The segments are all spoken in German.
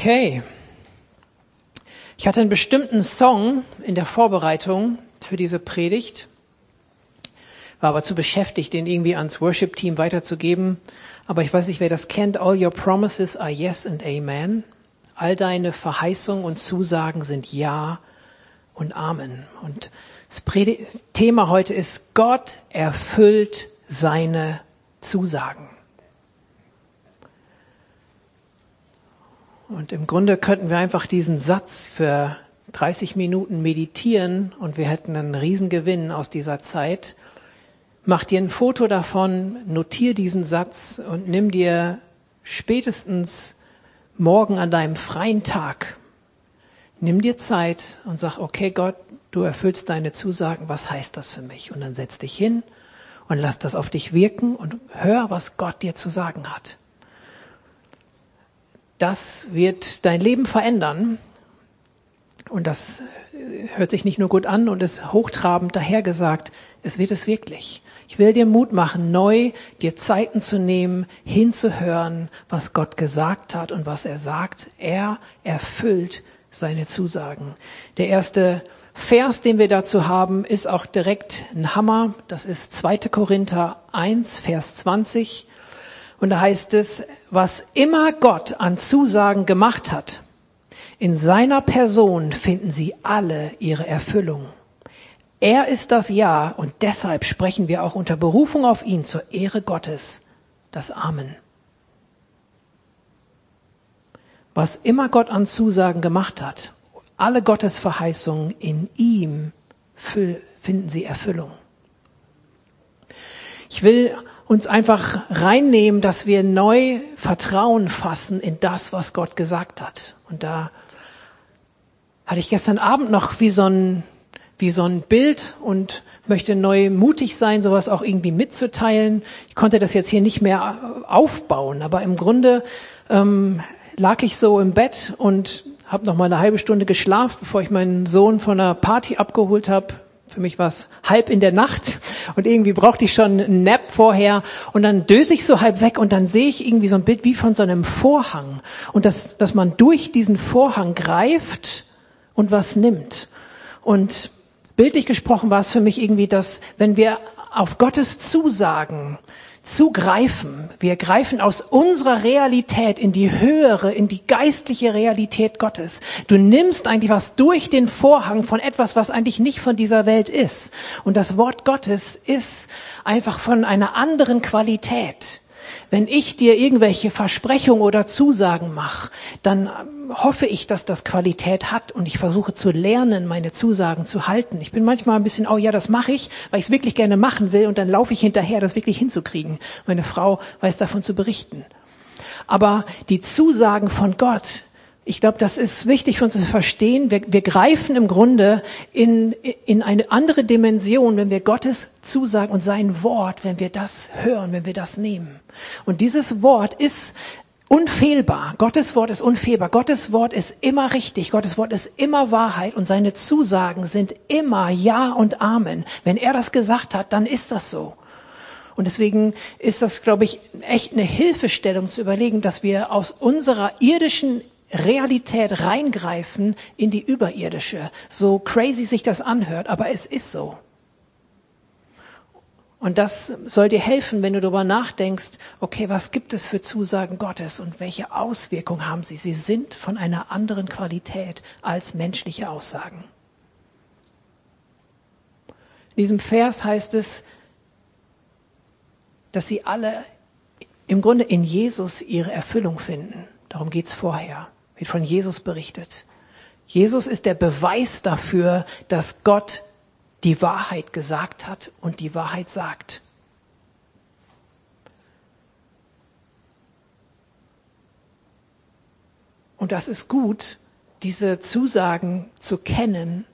Okay. Ich hatte einen bestimmten Song in der Vorbereitung für diese Predigt, war aber zu beschäftigt, den irgendwie ans Worship-Team weiterzugeben. Aber ich weiß nicht, wer das kennt. All your promises are yes and amen. All deine Verheißungen und Zusagen sind ja und Amen. Und das Thema heute ist, Gott erfüllt seine Zusagen. Und im Grunde könnten wir einfach diesen Satz für 30 Minuten meditieren und wir hätten einen Riesengewinn aus dieser Zeit. Mach dir ein Foto davon, notier diesen Satz und nimm dir spätestens morgen an deinem freien Tag, nimm dir Zeit und sag, okay Gott, du erfüllst deine Zusagen, was heißt das für mich? Und dann setz dich hin und lass das auf dich wirken und hör, was Gott dir zu sagen hat. Das wird dein Leben verändern. Und das äh, hört sich nicht nur gut an und ist hochtrabend dahergesagt, es wird es wirklich. Ich will dir Mut machen, neu dir Zeiten zu nehmen, hinzuhören, was Gott gesagt hat und was er sagt. Er erfüllt seine Zusagen. Der erste Vers, den wir dazu haben, ist auch direkt ein Hammer. Das ist 2. Korinther 1, Vers 20. Und da heißt es, was immer Gott an Zusagen gemacht hat, in seiner Person finden sie alle ihre Erfüllung. Er ist das Ja und deshalb sprechen wir auch unter Berufung auf ihn zur Ehre Gottes das Amen. Was immer Gott an Zusagen gemacht hat, alle Gottes Verheißungen in ihm finden sie Erfüllung. Ich will uns einfach reinnehmen, dass wir neu Vertrauen fassen in das, was Gott gesagt hat. Und da hatte ich gestern Abend noch wie so ein, wie so ein Bild und möchte neu mutig sein, sowas auch irgendwie mitzuteilen. Ich konnte das jetzt hier nicht mehr aufbauen, aber im Grunde ähm, lag ich so im Bett und habe noch mal eine halbe Stunde geschlafen, bevor ich meinen Sohn von einer Party abgeholt habe für mich war es halb in der Nacht und irgendwie brauchte ich schon einen Nap vorher und dann döse ich so halb weg und dann sehe ich irgendwie so ein Bild wie von so einem Vorhang und dass, dass man durch diesen Vorhang greift und was nimmt. Und bildlich gesprochen war es für mich irgendwie, dass wenn wir auf Gottes Zusagen zugreifen. Wir greifen aus unserer Realität in die höhere, in die geistliche Realität Gottes. Du nimmst eigentlich was durch den Vorhang von etwas, was eigentlich nicht von dieser Welt ist. Und das Wort Gottes ist einfach von einer anderen Qualität. Wenn ich dir irgendwelche Versprechungen oder Zusagen mache, dann ähm, hoffe ich, dass das Qualität hat und ich versuche zu lernen, meine Zusagen zu halten. Ich bin manchmal ein bisschen, oh ja, das mache ich, weil ich es wirklich gerne machen will und dann laufe ich hinterher, das wirklich hinzukriegen. Meine Frau weiß davon zu berichten. Aber die Zusagen von Gott, ich glaube, das ist wichtig für uns zu verstehen. Wir, wir greifen im Grunde in, in eine andere Dimension, wenn wir Gottes Zusagen und sein Wort, wenn wir das hören, wenn wir das nehmen. Und dieses Wort ist unfehlbar. Gottes Wort ist unfehlbar. Gottes Wort ist immer richtig. Gottes Wort ist immer Wahrheit und seine Zusagen sind immer Ja und Amen. Wenn er das gesagt hat, dann ist das so. Und deswegen ist das, glaube ich, echt eine Hilfestellung zu überlegen, dass wir aus unserer irdischen Realität reingreifen in die überirdische. So crazy sich das anhört, aber es ist so. Und das soll dir helfen, wenn du darüber nachdenkst, okay, was gibt es für Zusagen Gottes und welche Auswirkungen haben sie? Sie sind von einer anderen Qualität als menschliche Aussagen. In diesem Vers heißt es, dass sie alle im Grunde in Jesus ihre Erfüllung finden. Darum geht's vorher wird von Jesus berichtet. Jesus ist der Beweis dafür, dass Gott die Wahrheit gesagt hat und die Wahrheit sagt. Und das ist gut, diese Zusagen zu kennen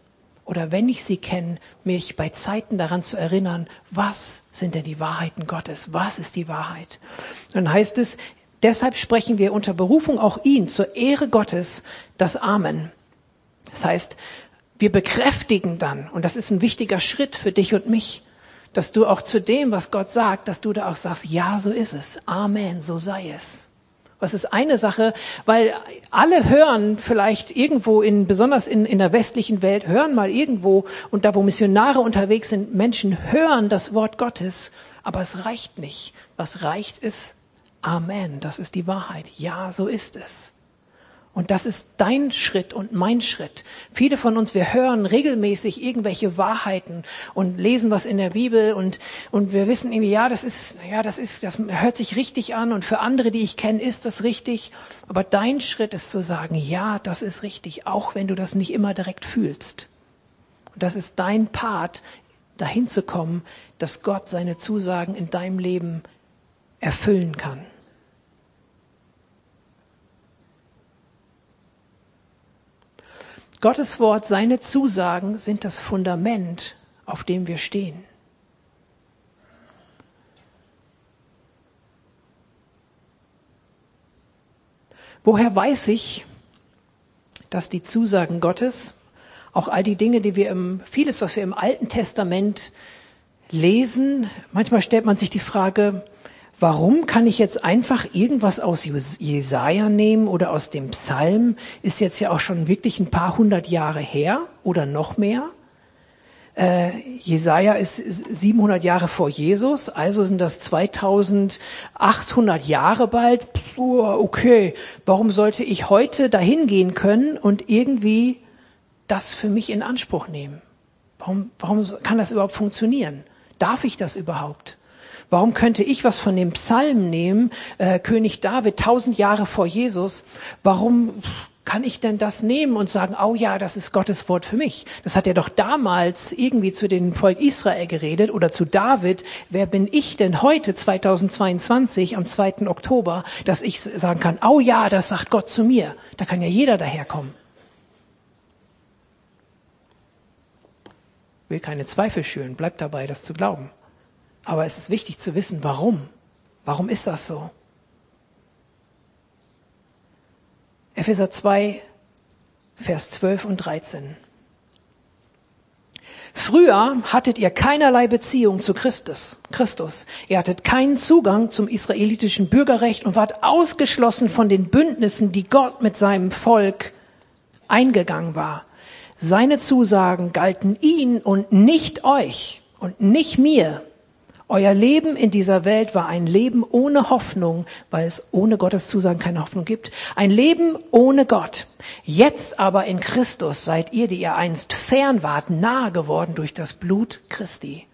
oder wenn ich sie kenne, mich bei Zeiten daran zu erinnern, was sind denn die Wahrheiten Gottes? Was ist die Wahrheit? Dann heißt es, Deshalb sprechen wir unter Berufung auch ihn zur Ehre Gottes das Amen. Das heißt, wir bekräftigen dann, und das ist ein wichtiger Schritt für dich und mich, dass du auch zu dem, was Gott sagt, dass du da auch sagst, ja, so ist es. Amen, so sei es. Was ist eine Sache? Weil alle hören vielleicht irgendwo in, besonders in, in der westlichen Welt, hören mal irgendwo und da, wo Missionare unterwegs sind, Menschen hören das Wort Gottes. Aber es reicht nicht. Was reicht ist Amen. Das ist die Wahrheit. Ja, so ist es. Und das ist dein Schritt und mein Schritt. Viele von uns, wir hören regelmäßig irgendwelche Wahrheiten und lesen was in der Bibel und, und wir wissen irgendwie, ja, das ist, ja, das ist, das hört sich richtig an und für andere, die ich kenne, ist das richtig. Aber dein Schritt ist zu sagen, ja, das ist richtig, auch wenn du das nicht immer direkt fühlst. Und das ist dein Part, dahin zu kommen, dass Gott seine Zusagen in deinem Leben erfüllen kann. Gottes Wort, seine Zusagen sind das Fundament, auf dem wir stehen. Woher weiß ich, dass die Zusagen Gottes, auch all die Dinge, die wir im, vieles, was wir im Alten Testament lesen, manchmal stellt man sich die Frage, Warum kann ich jetzt einfach irgendwas aus Jesaja nehmen oder aus dem Psalm? Ist jetzt ja auch schon wirklich ein paar hundert Jahre her oder noch mehr. Äh, Jesaja ist 700 Jahre vor Jesus, also sind das 2800 Jahre bald. Puh, okay, warum sollte ich heute dahin gehen können und irgendwie das für mich in Anspruch nehmen? Warum, warum kann das überhaupt funktionieren? Darf ich das überhaupt? Warum könnte ich was von dem Psalm nehmen, äh, König David, tausend Jahre vor Jesus? Warum kann ich denn das nehmen und sagen, oh ja, das ist Gottes Wort für mich? Das hat er doch damals irgendwie zu dem Volk Israel geredet oder zu David. Wer bin ich denn heute, 2022, am 2. Oktober, dass ich sagen kann, oh ja, das sagt Gott zu mir. Da kann ja jeder daherkommen. Will keine Zweifel schüren, bleibt dabei, das zu glauben. Aber es ist wichtig zu wissen, warum. Warum ist das so? Epheser 2, Vers 12 und 13. Früher hattet ihr keinerlei Beziehung zu Christus. Christus. Ihr hattet keinen Zugang zum israelitischen Bürgerrecht und wart ausgeschlossen von den Bündnissen, die Gott mit seinem Volk eingegangen war. Seine Zusagen galten ihn und nicht euch und nicht mir. Euer Leben in dieser Welt war ein Leben ohne Hoffnung, weil es ohne Gottes Zusagen keine Hoffnung gibt. Ein Leben ohne Gott. Jetzt aber in Christus seid ihr, die ihr einst fern wart, nahe geworden durch das Blut Christi.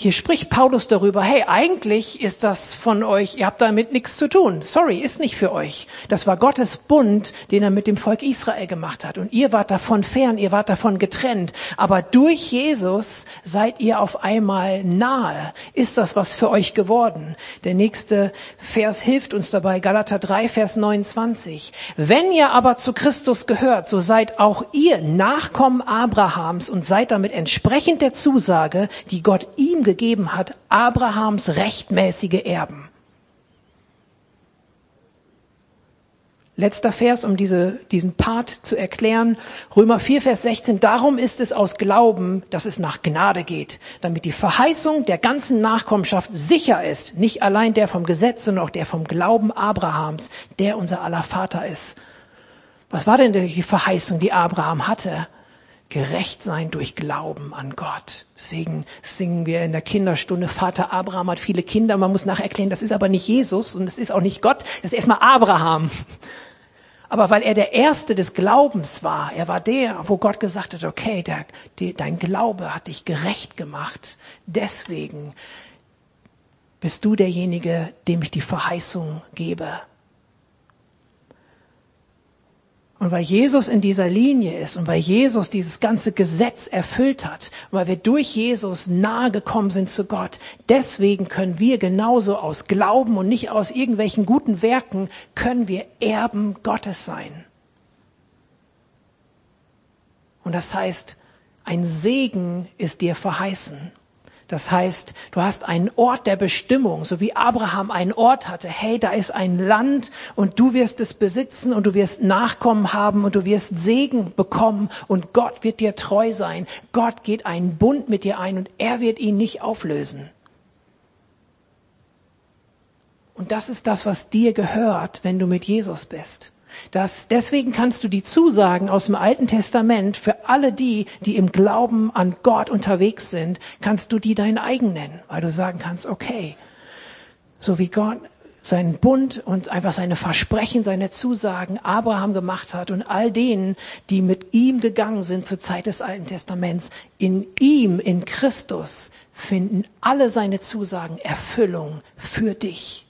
Hier spricht Paulus darüber, hey, eigentlich ist das von euch, ihr habt damit nichts zu tun. Sorry, ist nicht für euch. Das war Gottes Bund, den er mit dem Volk Israel gemacht hat. Und ihr wart davon fern, ihr wart davon getrennt. Aber durch Jesus seid ihr auf einmal nahe. Ist das was für euch geworden? Der nächste Vers hilft uns dabei, Galater 3, Vers 29. Wenn ihr aber zu Christus gehört, so seid auch ihr Nachkommen Abrahams und seid damit entsprechend der Zusage, die Gott ihm gegeben hat, Abrahams rechtmäßige Erben. Letzter Vers, um diese, diesen Part zu erklären. Römer 4, Vers 16. Darum ist es aus Glauben, dass es nach Gnade geht, damit die Verheißung der ganzen Nachkommenschaft sicher ist. Nicht allein der vom Gesetz, sondern auch der vom Glauben Abrahams, der unser aller Vater ist. Was war denn die Verheißung, die Abraham hatte? Gerecht sein durch Glauben an Gott. Deswegen singen wir in der Kinderstunde, Vater Abraham hat viele Kinder. Man muss nachher erklären, das ist aber nicht Jesus und das ist auch nicht Gott, das ist erstmal Abraham. Aber weil er der Erste des Glaubens war, er war der, wo Gott gesagt hat, okay, der, die, dein Glaube hat dich gerecht gemacht. Deswegen bist du derjenige, dem ich die Verheißung gebe. Und weil Jesus in dieser Linie ist und weil Jesus dieses ganze Gesetz erfüllt hat, weil wir durch Jesus nahe gekommen sind zu Gott, deswegen können wir genauso aus Glauben und nicht aus irgendwelchen guten Werken, können wir Erben Gottes sein. Und das heißt, ein Segen ist dir verheißen. Das heißt, du hast einen Ort der Bestimmung, so wie Abraham einen Ort hatte. Hey, da ist ein Land und du wirst es besitzen und du wirst Nachkommen haben und du wirst Segen bekommen und Gott wird dir treu sein. Gott geht einen Bund mit dir ein und er wird ihn nicht auflösen. Und das ist das, was dir gehört, wenn du mit Jesus bist. Das, deswegen kannst du die Zusagen aus dem Alten Testament für alle die, die im Glauben an Gott unterwegs sind, kannst du die dein eigen nennen, weil du sagen kannst, okay, so wie Gott seinen Bund und einfach seine Versprechen, seine Zusagen Abraham gemacht hat und all denen, die mit ihm gegangen sind zur Zeit des Alten Testaments, in ihm, in Christus, finden alle seine Zusagen Erfüllung für dich.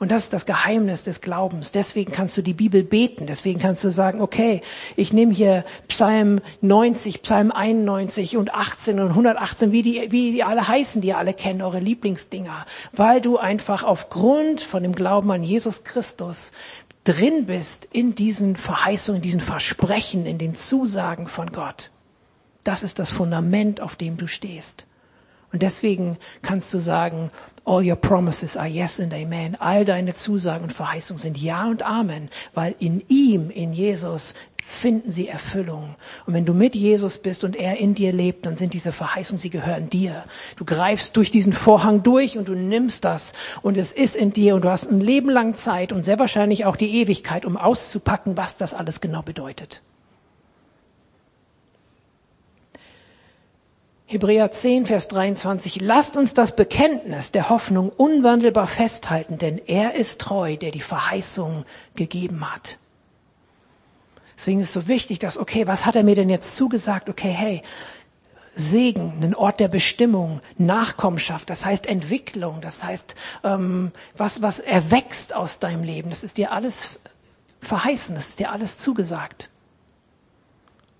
Und das ist das Geheimnis des Glaubens. Deswegen kannst du die Bibel beten. Deswegen kannst du sagen, okay, ich nehme hier Psalm 90, Psalm 91 und 18 und 118, wie die, wie die alle heißen, die ihr alle kennen, eure Lieblingsdinger. Weil du einfach aufgrund von dem Glauben an Jesus Christus drin bist in diesen Verheißungen, in diesen Versprechen, in den Zusagen von Gott. Das ist das Fundament, auf dem du stehst. Und deswegen kannst du sagen, All your promises are yes and amen. All deine Zusagen und Verheißungen sind ja und amen, weil in ihm, in Jesus, finden sie Erfüllung. Und wenn du mit Jesus bist und er in dir lebt, dann sind diese Verheißungen, sie gehören dir. Du greifst durch diesen Vorhang durch und du nimmst das und es ist in dir und du hast ein Leben lang Zeit und sehr wahrscheinlich auch die Ewigkeit, um auszupacken, was das alles genau bedeutet. Hebräer 10, Vers 23. Lasst uns das Bekenntnis der Hoffnung unwandelbar festhalten, denn er ist treu, der die Verheißung gegeben hat. Deswegen ist es so wichtig, dass, okay, was hat er mir denn jetzt zugesagt? Okay, hey, Segen, ein Ort der Bestimmung, Nachkommenschaft, das heißt Entwicklung, das heißt, ähm, was, was erwächst aus deinem Leben. Das ist dir alles verheißen, das ist dir alles zugesagt.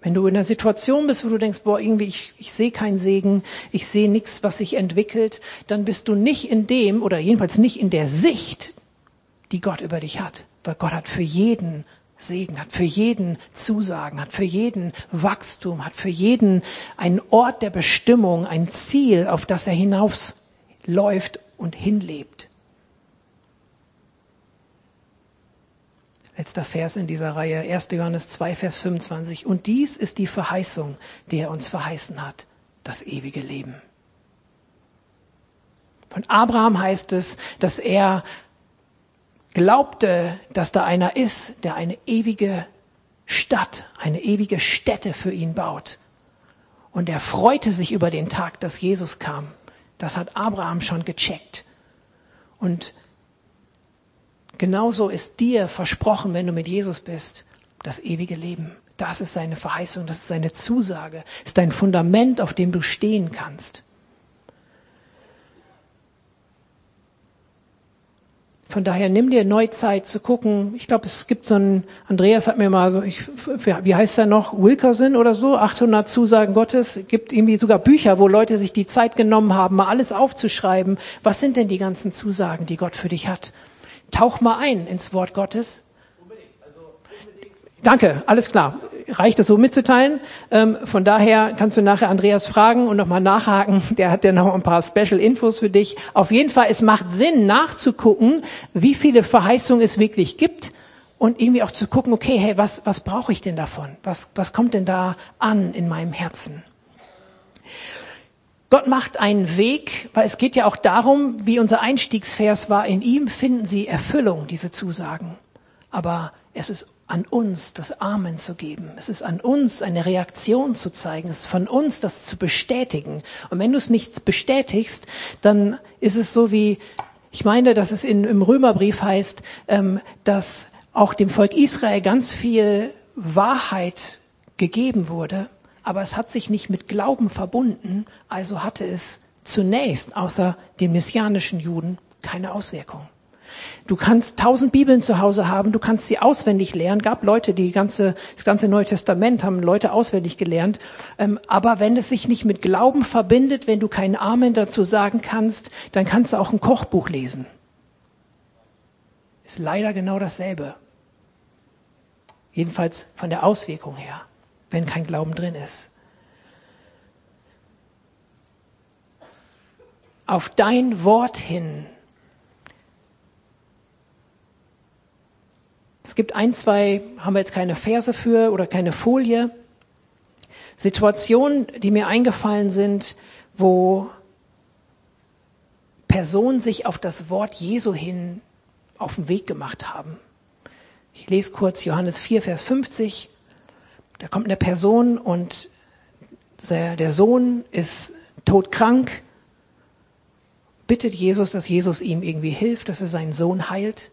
Wenn du in einer Situation bist, wo du denkst, boah, irgendwie, ich, ich sehe keinen Segen, ich sehe nichts, was sich entwickelt, dann bist du nicht in dem, oder jedenfalls nicht in der Sicht, die Gott über dich hat. Weil Gott hat für jeden Segen, hat für jeden Zusagen, hat für jeden Wachstum, hat für jeden einen Ort der Bestimmung, ein Ziel, auf das er hinausläuft und hinlebt. Letzter Vers in dieser Reihe, 1. Johannes 2, Vers 25. Und dies ist die Verheißung, die er uns verheißen hat, das ewige Leben. Von Abraham heißt es, dass er glaubte, dass da einer ist, der eine ewige Stadt, eine ewige Stätte für ihn baut. Und er freute sich über den Tag, dass Jesus kam. Das hat Abraham schon gecheckt. Und Genauso ist dir versprochen, wenn du mit Jesus bist, das ewige Leben. Das ist seine Verheißung, das ist seine Zusage, ist dein Fundament, auf dem du stehen kannst. Von daher nimm dir neu Zeit zu gucken. Ich glaube, es gibt so ein, Andreas hat mir mal so, ich, wie heißt er noch, Wilkerson oder so, 800 Zusagen Gottes. Es gibt irgendwie sogar Bücher, wo Leute sich die Zeit genommen haben, mal alles aufzuschreiben. Was sind denn die ganzen Zusagen, die Gott für dich hat? Tauch mal ein ins Wort Gottes. Danke, alles klar. Reicht das so mitzuteilen? Ähm, von daher kannst du nachher Andreas fragen und nochmal nachhaken. Der hat ja noch ein paar Special Infos für dich. Auf jeden Fall, es macht Sinn nachzugucken, wie viele Verheißungen es wirklich gibt und irgendwie auch zu gucken, okay, hey, was, was brauche ich denn davon? Was, was kommt denn da an in meinem Herzen? Gott macht einen Weg, weil es geht ja auch darum, wie unser Einstiegsvers war, in ihm finden sie Erfüllung, diese Zusagen. Aber es ist an uns, das Amen zu geben. Es ist an uns, eine Reaktion zu zeigen. Es ist von uns, das zu bestätigen. Und wenn du es nicht bestätigst, dann ist es so wie, ich meine, dass es in, im Römerbrief heißt, ähm, dass auch dem Volk Israel ganz viel Wahrheit gegeben wurde aber es hat sich nicht mit Glauben verbunden, also hatte es zunächst außer den messianischen Juden keine Auswirkung. Du kannst tausend Bibeln zu Hause haben, du kannst sie auswendig lernen. Gab Leute, die ganze, das ganze Neue Testament haben Leute auswendig gelernt. Ähm, aber wenn es sich nicht mit Glauben verbindet, wenn du keinen Amen dazu sagen kannst, dann kannst du auch ein Kochbuch lesen. Ist leider genau dasselbe. Jedenfalls von der Auswirkung her wenn kein Glauben drin ist. Auf dein Wort hin. Es gibt ein, zwei, haben wir jetzt keine Verse für oder keine Folie. Situationen, die mir eingefallen sind, wo Personen sich auf das Wort Jesu hin auf den Weg gemacht haben. Ich lese kurz Johannes 4, Vers 50. Da kommt eine Person und der, Sohn ist todkrank, bittet Jesus, dass Jesus ihm irgendwie hilft, dass er seinen Sohn heilt.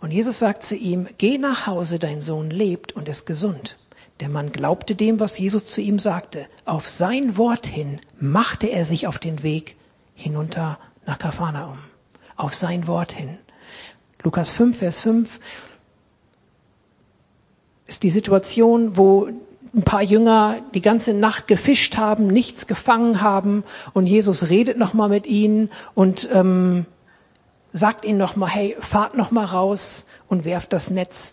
Und Jesus sagt zu ihm, geh nach Hause, dein Sohn lebt und ist gesund. Der Mann glaubte dem, was Jesus zu ihm sagte. Auf sein Wort hin machte er sich auf den Weg hinunter nach Kapharnaum. Auf sein Wort hin. Lukas 5, Vers 5 ist die Situation, wo ein paar Jünger die ganze Nacht gefischt haben, nichts gefangen haben und Jesus redet nochmal mit ihnen und ähm, sagt ihnen nochmal, hey, fahrt nochmal raus und werft das Netz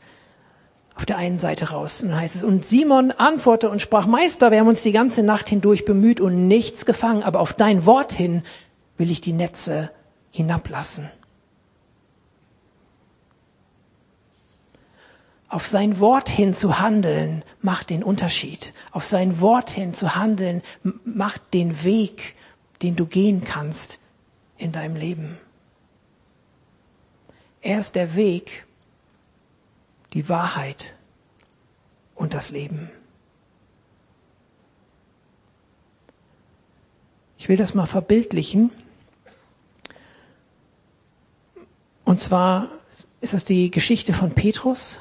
auf der einen Seite raus. Und dann heißt es, und Simon antwortete und sprach, Meister, wir haben uns die ganze Nacht hindurch bemüht und nichts gefangen, aber auf dein Wort hin will ich die Netze hinablassen. Auf sein Wort hin zu handeln macht den Unterschied. Auf sein Wort hin zu handeln macht den Weg, den du gehen kannst in deinem Leben. Er ist der Weg, die Wahrheit und das Leben. Ich will das mal verbildlichen. Und zwar ist das die Geschichte von Petrus.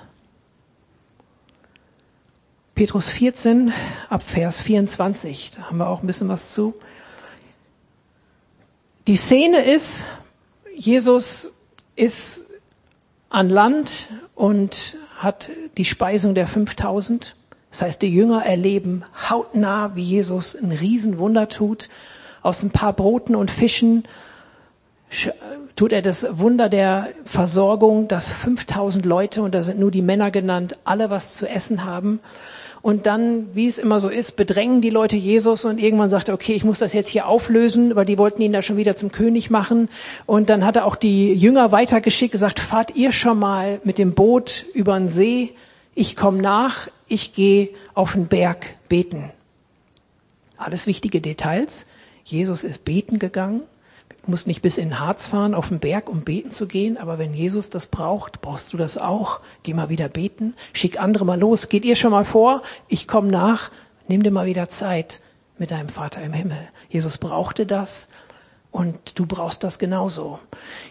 Petrus 14 ab Vers 24, da haben wir auch ein bisschen was zu. Die Szene ist, Jesus ist an Land und hat die Speisung der 5000. Das heißt, die Jünger erleben hautnah, wie Jesus ein Riesenwunder tut. Aus ein paar Broten und Fischen tut er das Wunder der Versorgung, dass 5000 Leute, und da sind nur die Männer genannt, alle was zu essen haben. Und dann, wie es immer so ist, bedrängen die Leute Jesus und irgendwann sagt er, okay, ich muss das jetzt hier auflösen, weil die wollten ihn da schon wieder zum König machen. Und dann hat er auch die Jünger weitergeschickt, gesagt, fahrt ihr schon mal mit dem Boot über den See, ich komme nach, ich gehe auf den Berg beten. Alles wichtige Details. Jesus ist beten gegangen musst nicht bis in den Harz fahren, auf den Berg, um beten zu gehen, aber wenn Jesus das braucht, brauchst du das auch. Geh mal wieder beten, schick andere mal los, geht ihr schon mal vor, ich komme nach, nimm dir mal wieder Zeit mit deinem Vater im Himmel. Jesus brauchte das und du brauchst das genauso.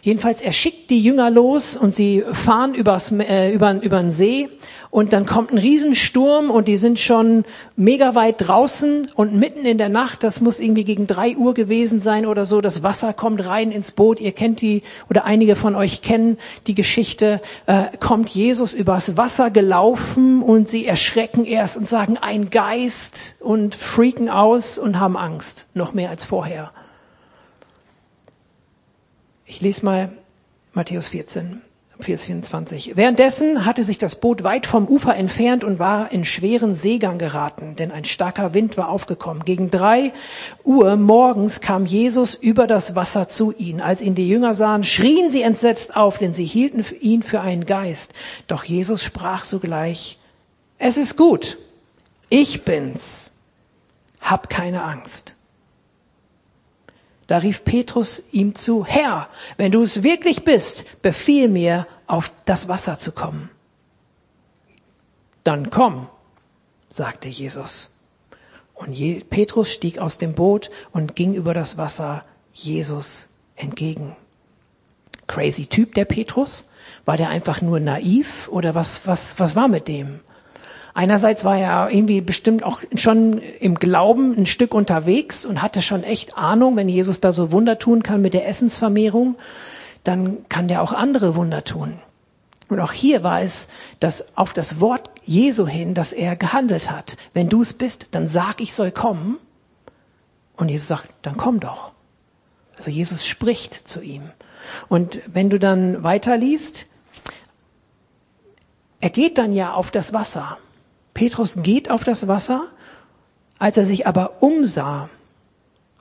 Jedenfalls, er schickt die Jünger los und sie fahren übers, äh, über, über den See und dann kommt ein Riesensturm und die sind schon mega weit draußen und mitten in der Nacht, das muss irgendwie gegen drei Uhr gewesen sein oder so, das Wasser kommt rein ins Boot. Ihr kennt die oder einige von euch kennen die Geschichte, äh, kommt Jesus übers Wasser gelaufen und sie erschrecken erst und sagen, ein Geist und freaken aus und haben Angst, noch mehr als vorher. Ich lese mal Matthäus 14. Vers 24. Währenddessen hatte sich das Boot weit vom Ufer entfernt und war in schweren Seegang geraten, denn ein starker Wind war aufgekommen. Gegen drei Uhr morgens kam Jesus über das Wasser zu ihnen. Als ihn die Jünger sahen, schrien sie entsetzt auf, denn sie hielten ihn für einen Geist. Doch Jesus sprach sogleich, es ist gut, ich bin's, hab keine Angst. Da rief Petrus ihm zu, Herr, wenn du es wirklich bist, befiehl mir, auf das Wasser zu kommen. Dann komm, sagte Jesus. Und Petrus stieg aus dem Boot und ging über das Wasser Jesus entgegen. Crazy Typ, der Petrus? War der einfach nur naiv oder was, was, was war mit dem? Einerseits war er irgendwie bestimmt auch schon im Glauben ein Stück unterwegs und hatte schon echt Ahnung, wenn Jesus da so Wunder tun kann mit der Essensvermehrung, dann kann der auch andere Wunder tun. Und auch hier war es dass auf das Wort Jesu hin, dass er gehandelt hat. Wenn du es bist, dann sag, ich soll kommen. Und Jesus sagt, dann komm doch. Also Jesus spricht zu ihm. Und wenn du dann weiterliest, er geht dann ja auf das Wasser. Petrus geht auf das Wasser, als er sich aber umsah.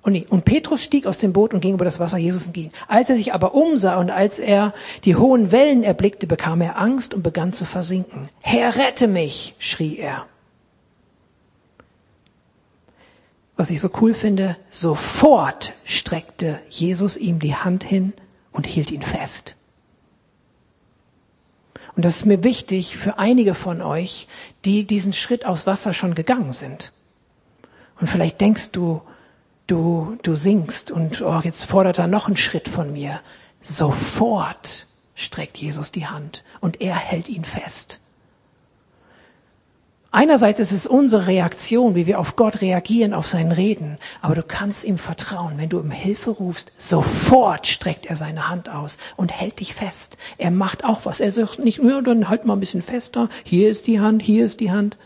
Und, nee, und Petrus stieg aus dem Boot und ging über das Wasser Jesus entgegen. Als er sich aber umsah und als er die hohen Wellen erblickte, bekam er Angst und begann zu versinken. Herr, rette mich, schrie er. was ich so cool finde, sofort streckte Jesus ihm die Hand hin und hielt ihn fest. Und das ist mir wichtig für einige von euch, die diesen Schritt aus Wasser schon gegangen sind. Und vielleicht denkst du, du, du singst und oh, jetzt fordert er noch einen Schritt von mir. Sofort streckt Jesus die Hand und er hält ihn fest. Einerseits ist es unsere Reaktion, wie wir auf Gott reagieren, auf sein Reden. Aber du kannst ihm vertrauen. Wenn du um Hilfe rufst, sofort streckt er seine Hand aus und hält dich fest. Er macht auch was. Er sagt nicht, ja, dann halt mal ein bisschen fester. Hier ist die Hand, hier ist die Hand.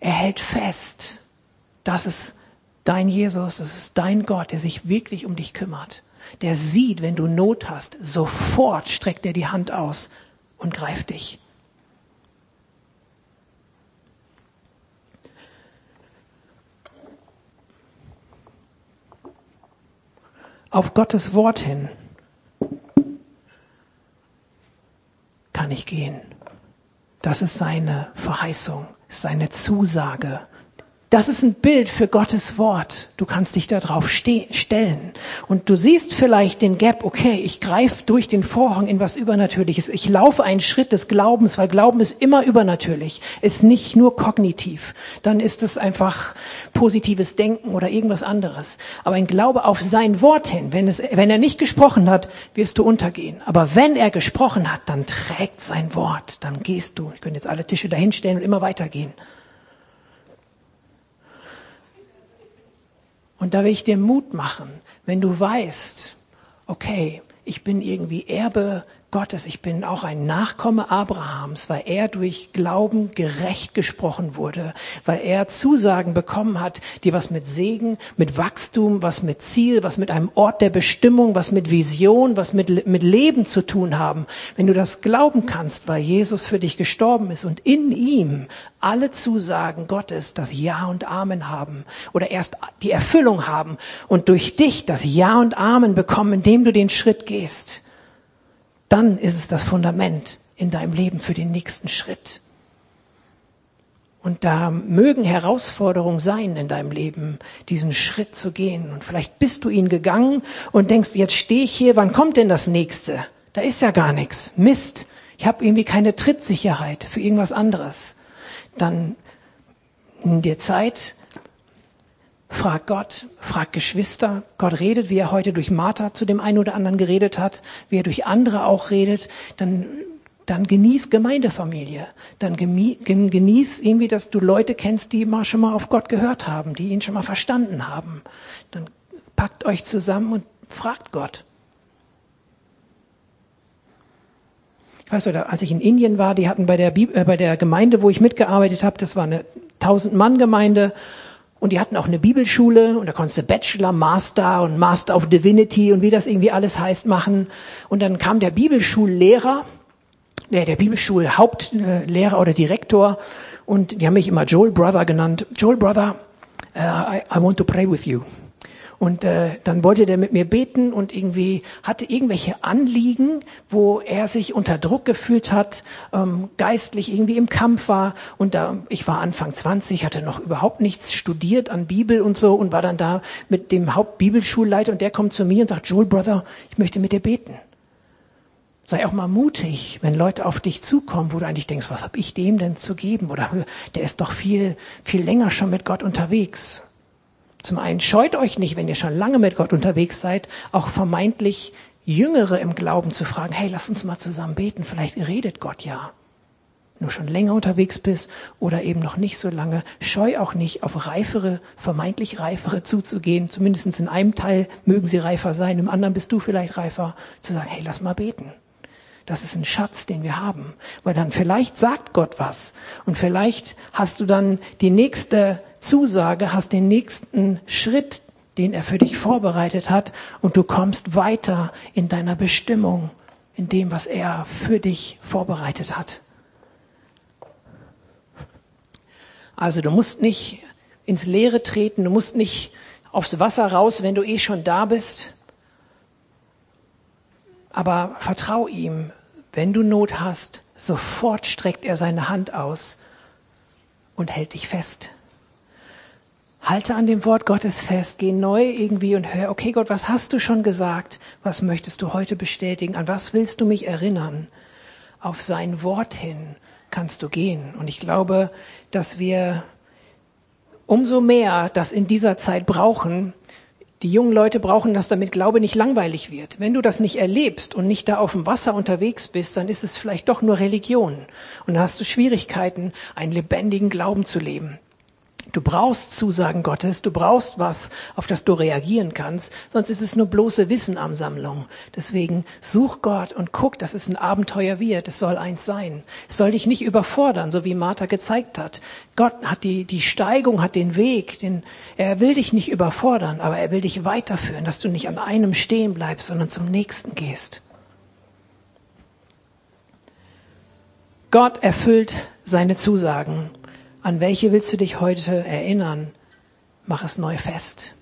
Er hält fest. Das ist dein Jesus, das ist dein Gott, der sich wirklich um dich kümmert. Der sieht, wenn du Not hast, sofort streckt er die Hand aus und greift dich. Auf Gottes Wort hin kann ich gehen. Das ist seine Verheißung, seine Zusage. Das ist ein Bild für Gottes Wort. Du kannst dich darauf stellen. Und du siehst vielleicht den Gap, okay, ich greife durch den Vorhang in was Übernatürliches. Ich laufe einen Schritt des Glaubens, weil Glauben ist immer übernatürlich, ist nicht nur kognitiv. Dann ist es einfach positives Denken oder irgendwas anderes. Aber ein Glaube auf sein Wort hin, wenn, es, wenn er nicht gesprochen hat, wirst du untergehen. Aber wenn er gesprochen hat, dann trägt sein Wort. Dann gehst du. Ich könnte jetzt alle Tische dahinstellen und immer weitergehen. Und da will ich dir Mut machen, wenn du weißt, okay, ich bin irgendwie Erbe Gottes, ich bin auch ein Nachkomme Abrahams, weil er durch Glauben gerecht gesprochen wurde, weil er Zusagen bekommen hat, die was mit Segen, mit Wachstum, was mit Ziel, was mit einem Ort der Bestimmung, was mit Vision, was mit, mit Leben zu tun haben. Wenn du das glauben kannst, weil Jesus für dich gestorben ist und in ihm alle Zusagen Gottes das Ja und Amen haben oder erst die Erfüllung haben und durch dich das Ja und Amen bekommen, indem du den Schritt gehst, dann ist es das Fundament in deinem Leben für den nächsten Schritt. Und da mögen Herausforderungen sein in deinem Leben, diesen Schritt zu gehen. Und vielleicht bist du ihn gegangen und denkst, jetzt stehe ich hier, wann kommt denn das nächste? Da ist ja gar nichts. Mist. Ich habe irgendwie keine Trittsicherheit für irgendwas anderes. Dann nimm dir Zeit, Frag Gott, frag Geschwister. Gott redet, wie er heute durch Martha zu dem einen oder anderen geredet hat, wie er durch andere auch redet. Dann, dann genieß Gemeindefamilie. Dann genieß irgendwie, dass du Leute kennst, die mal schon mal auf Gott gehört haben, die ihn schon mal verstanden haben. Dann packt euch zusammen und fragt Gott. Ich weiß oder als ich in Indien war, die hatten bei der, Bib äh, bei der Gemeinde, wo ich mitgearbeitet habe, das war eine 1000 Mann Gemeinde und die hatten auch eine Bibelschule und da konntest du Bachelor, Master und Master of Divinity und wie das irgendwie alles heißt machen. Und dann kam der Bibelschullehrer, der, der Bibelschulhauptlehrer oder Direktor und die haben mich immer Joel Brother genannt. Joel Brother, uh, I, I want to pray with you. Und äh, dann wollte der mit mir beten und irgendwie hatte irgendwelche Anliegen, wo er sich unter Druck gefühlt hat, ähm, geistlich irgendwie im Kampf war. Und da, ich war Anfang 20, hatte noch überhaupt nichts studiert an Bibel und so und war dann da mit dem Hauptbibelschulleiter und der kommt zu mir und sagt, Joel Brother, ich möchte mit dir beten. Sei auch mal mutig, wenn Leute auf dich zukommen, wo du eigentlich denkst, was habe ich dem denn zu geben? Oder der ist doch viel, viel länger schon mit Gott unterwegs. Zum einen scheut euch nicht, wenn ihr schon lange mit Gott unterwegs seid, auch vermeintlich Jüngere im Glauben zu fragen, hey, lass uns mal zusammen beten, vielleicht redet Gott ja. Nur schon länger unterwegs bist oder eben noch nicht so lange, scheu auch nicht, auf reifere, vermeintlich reifere zuzugehen. Zumindest in einem Teil mögen sie reifer sein, im anderen bist du vielleicht reifer, zu sagen, hey, lass mal beten. Das ist ein Schatz, den wir haben. Weil dann vielleicht sagt Gott was und vielleicht hast du dann die nächste Zusage, hast den nächsten Schritt, den er für dich vorbereitet hat und du kommst weiter in deiner Bestimmung, in dem, was er für dich vorbereitet hat. Also du musst nicht ins Leere treten, du musst nicht aufs Wasser raus, wenn du eh schon da bist. Aber vertrau ihm, wenn du Not hast, sofort streckt er seine Hand aus und hält dich fest. Halte an dem Wort Gottes fest, geh neu irgendwie und hör, okay Gott, was hast du schon gesagt? Was möchtest du heute bestätigen? An was willst du mich erinnern? Auf sein Wort hin kannst du gehen. Und ich glaube, dass wir umso mehr das in dieser Zeit brauchen. Die jungen Leute brauchen das, damit Glaube nicht langweilig wird. Wenn du das nicht erlebst und nicht da auf dem Wasser unterwegs bist, dann ist es vielleicht doch nur Religion. Und dann hast du Schwierigkeiten, einen lebendigen Glauben zu leben. Du brauchst Zusagen Gottes, du brauchst was, auf das du reagieren kannst, sonst ist es nur bloße Wissenansammlung. Deswegen such Gott und guck, dass es ein Abenteuer wird. Es soll eins sein. Es soll dich nicht überfordern, so wie Martha gezeigt hat. Gott hat die, die Steigung, hat den Weg, den, er will dich nicht überfordern, aber er will dich weiterführen, dass du nicht an einem stehen bleibst, sondern zum nächsten gehst. Gott erfüllt seine Zusagen. An welche willst du dich heute erinnern? Mach es neu fest.